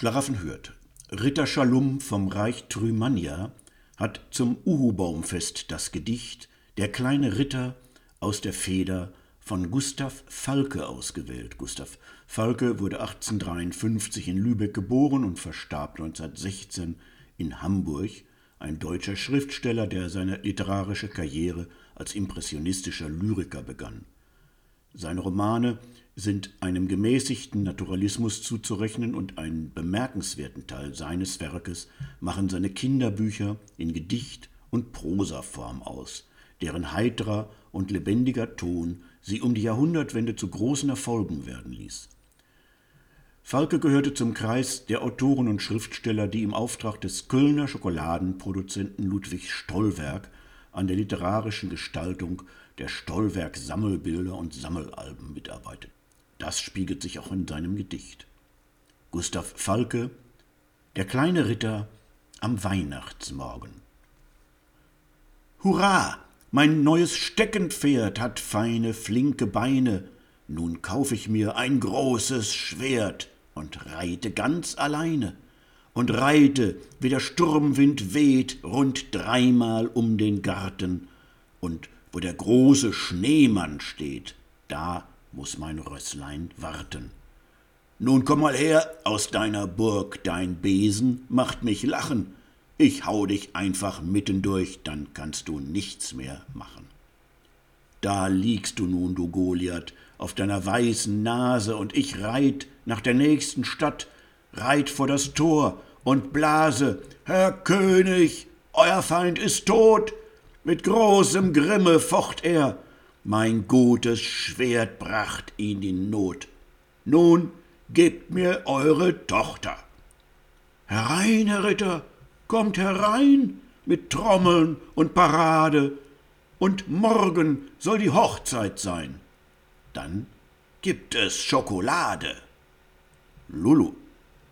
Schlaraffen hört. Ritter Schalum vom Reich Trümania hat zum Uhubaumfest das Gedicht Der kleine Ritter aus der Feder von Gustav Falke ausgewählt. Gustav Falke wurde 1853 in Lübeck geboren und verstarb 1916 in Hamburg, ein deutscher Schriftsteller, der seine literarische Karriere als impressionistischer Lyriker begann. Seine Romane sind einem gemäßigten Naturalismus zuzurechnen und einen bemerkenswerten Teil seines Werkes machen seine Kinderbücher in Gedicht- und Prosaform aus, deren heiterer und lebendiger Ton sie um die Jahrhundertwende zu großen Erfolgen werden ließ. Falke gehörte zum Kreis der Autoren und Schriftsteller, die im Auftrag des Kölner Schokoladenproduzenten Ludwig Stollwerk an der literarischen Gestaltung der Stollwerk Sammelbilder und Sammelalben mitarbeitet. Das spiegelt sich auch in seinem Gedicht. Gustav Falke Der kleine Ritter am Weihnachtsmorgen. Hurra! Mein neues Steckenpferd hat feine, flinke Beine. Nun kauf ich mir ein großes Schwert und reite ganz alleine. Und reite, wie der Sturmwind weht, rund dreimal um den Garten. Und wo der große Schneemann steht, da muss mein Rösslein warten. Nun komm mal her aus deiner Burg, dein Besen macht mich lachen. Ich hau dich einfach mitten durch, dann kannst du nichts mehr machen. Da liegst du nun, du Goliath, auf deiner weißen Nase, und ich reit nach der nächsten Stadt, reit vor das Tor und blase, Herr König, euer Feind ist tot. Mit großem Grimme focht er, mein gutes Schwert bracht ihn in Not. Nun gebt mir eure Tochter. Herein, Herr Ritter, kommt herein mit Trommeln und Parade, und morgen soll die Hochzeit sein. Dann gibt es Schokolade. Lulu.